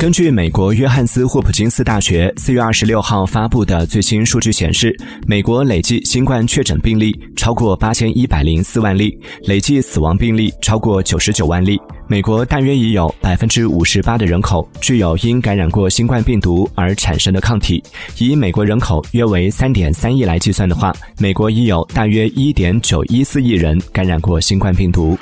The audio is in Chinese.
根据美国约翰斯霍普金斯大学四月二十六号发布的最新数据显示美国累计新冠确诊病例超过八千一百零四万例累计死亡病例超过九十九万例。美国大约已有百分之五十八的人口具有因感染过新冠病毒而产生的抗体。以美国人口约为三点三亿来计算的话美国已有大约一点九一四亿人感染过新冠病毒。